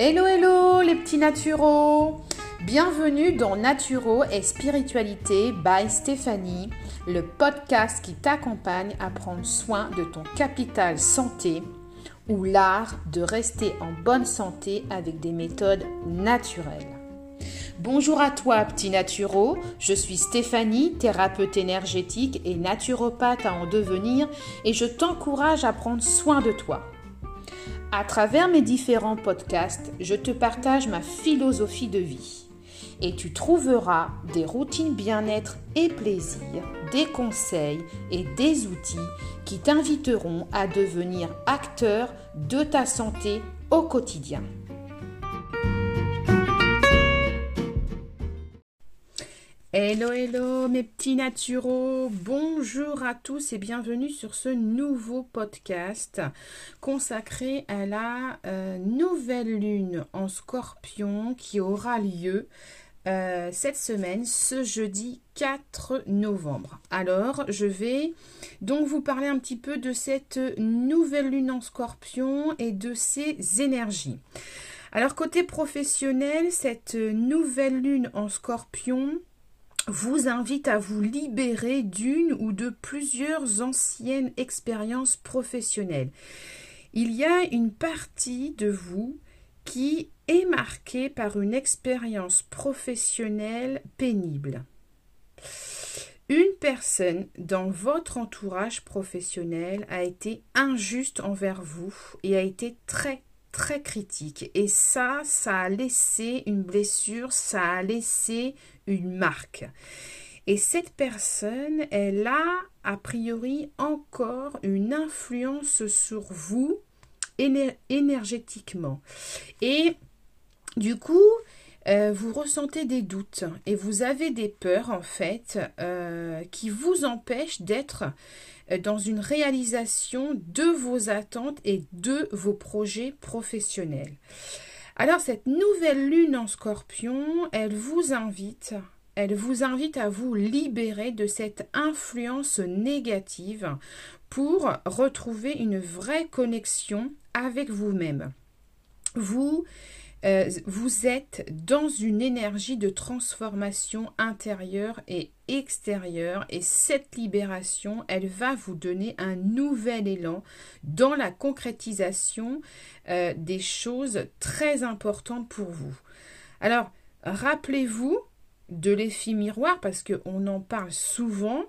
Hello hello les petits naturaux Bienvenue dans Naturo et Spiritualité by Stéphanie, le podcast qui t'accompagne à prendre soin de ton capital santé ou l'art de rester en bonne santé avec des méthodes naturelles. Bonjour à toi, petit naturo. Je suis Stéphanie, thérapeute énergétique et naturopathe à en devenir, et je t'encourage à prendre soin de toi. À travers mes différents podcasts, je te partage ma philosophie de vie. Et tu trouveras des routines bien-être et plaisir, des conseils et des outils qui t'inviteront à devenir acteur de ta santé au quotidien. Hello, hello mes petits naturaux, bonjour à tous et bienvenue sur ce nouveau podcast consacré à la euh, nouvelle lune en scorpion qui aura lieu euh, cette semaine, ce jeudi 4 novembre. Alors, je vais donc vous parler un petit peu de cette nouvelle lune en scorpion et de ses énergies. Alors, côté professionnel, cette nouvelle lune en scorpion, vous invite à vous libérer d'une ou de plusieurs anciennes expériences professionnelles. Il y a une partie de vous qui est marquée par une expérience professionnelle pénible. Une personne dans votre entourage professionnel a été injuste envers vous et a été très critique. Et ça, ça a laissé une blessure, ça a laissé une marque. Et cette personne, elle a a priori encore une influence sur vous énergétiquement. Et du coup, euh, vous ressentez des doutes et vous avez des peurs en fait euh, qui vous empêchent d'être euh, dans une réalisation de vos attentes et de vos projets professionnels. Alors cette nouvelle lune en scorpion, elle vous invite, elle vous invite à vous libérer de cette influence négative pour retrouver une vraie connexion avec vous-même. Vous euh, vous êtes dans une énergie de transformation intérieure et extérieure et cette libération, elle va vous donner un nouvel élan dans la concrétisation euh, des choses très importantes pour vous. Alors, rappelez-vous de l'effet miroir parce qu'on en parle souvent.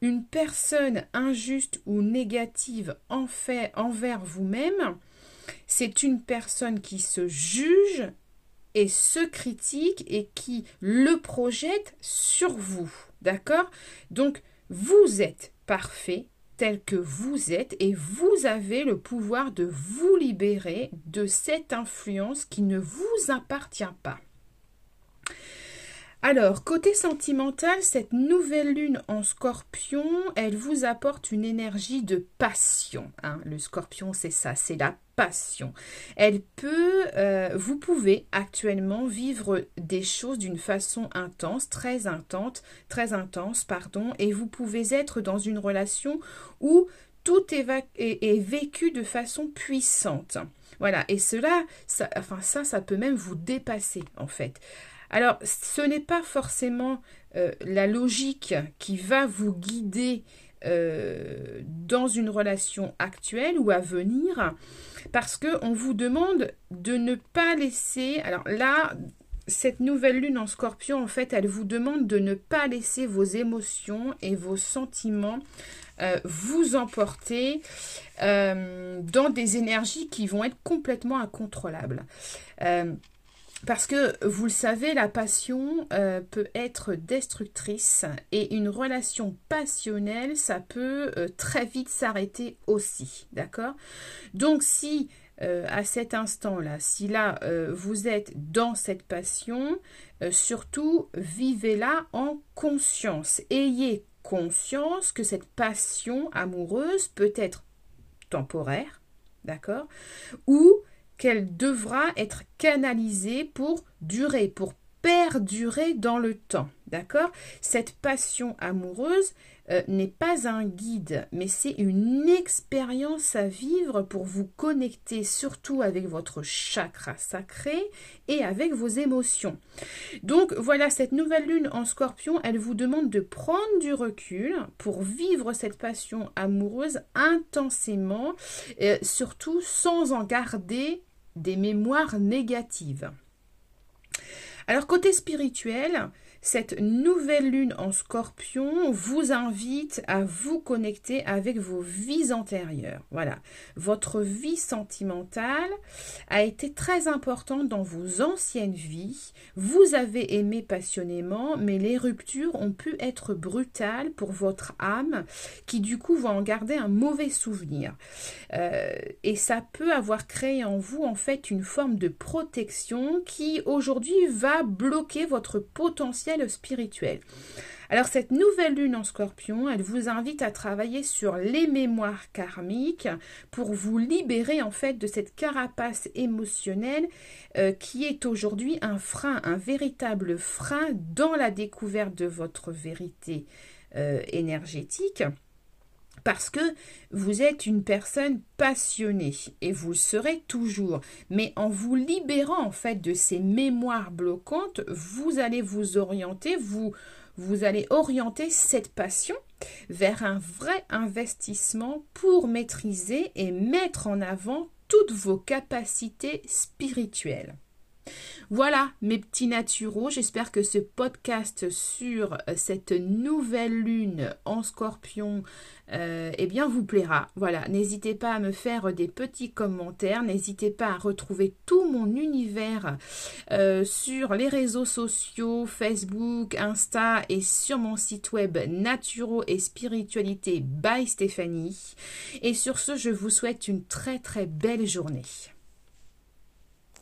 Une personne injuste ou négative en fait, envers vous-même, c'est une personne qui se juge et se critique et qui le projette sur vous. D'accord? Donc, vous êtes parfait tel que vous êtes et vous avez le pouvoir de vous libérer de cette influence qui ne vous appartient pas. Alors, côté sentimental, cette nouvelle lune en scorpion, elle vous apporte une énergie de passion. Hein. Le scorpion, c'est ça, c'est la passion. Elle peut, euh, vous pouvez actuellement vivre des choses d'une façon intense, très intense, très intense, pardon, et vous pouvez être dans une relation où tout est, vécu de façon puissante. Voilà, et cela, ça, ça peut même vous dépasser en fait. Alors, ce n'est pas forcément euh, la logique qui va vous guider euh, dans une relation actuelle ou à venir, parce qu'on vous demande de ne pas laisser. Alors là, cette nouvelle lune en scorpion, en fait, elle vous demande de ne pas laisser vos émotions et vos sentiments euh, vous emporter dans des énergies qui vont être complètement incontrôlables. Parce que vous le savez, la passion euh, peut être destructrice et une relation passionnelle, ça peut euh, très vite s'arrêter aussi. D'accord? Donc si euh, à cet instant-là, si là vous êtes dans cette passion, surtout vivez-la en conscience. Ayez conscience que cette passion amoureuse peut être temporaire, d'accord? Qu'elle devra être canalisée pour durer, pour perdurer dans le temps. D'accord Cette passion amoureuse euh, n'est pas un guide, mais c'est une expérience à vivre pour vous connecter surtout avec votre chakra sacré et avec vos émotions. Donc voilà, cette nouvelle lune en scorpion, elle vous demande de prendre du recul pour vivre cette passion amoureuse intensément, euh, surtout sans en garder des mémoires négatives. Alors côté spirituel, cette nouvelle lune en scorpion vous invite à vous connecter avec vos vies antérieures. Voilà, votre vie sentimentale a été très importante dans vos anciennes vies. Vous avez aimé passionnément, mais les ruptures ont pu être brutales pour votre âme qui du coup va en garder un mauvais souvenir. Euh, et ça peut avoir créé en vous en fait une forme de protection qui aujourd'hui va bloquer votre potentiel spirituel. Alors cette nouvelle lune en scorpion, elle vous invite à travailler sur les mémoires karmiques pour vous libérer en fait de cette carapace émotionnelle euh, qui est aujourd'hui un frein, un véritable frein dans la découverte de votre vérité euh, énergétique parce que vous êtes une personne passionnée et vous le serez toujours. Mais en vous libérant en fait de ces mémoires bloquantes, vous allez vous orienter, vous, vous allez orienter cette passion vers un vrai investissement pour maîtriser et mettre en avant toutes vos capacités spirituelles. Voilà mes petits naturaux, j'espère que ce podcast sur euh, cette nouvelle lune en scorpion euh, eh bien vous plaira. Voilà, n'hésitez pas à me faire des petits commentaires, n'hésitez pas à retrouver tout mon univers euh, sur les réseaux sociaux, Facebook, Insta et sur mon site web Naturo et Spiritualité by Stéphanie. Et sur ce, je vous souhaite une très très belle journée.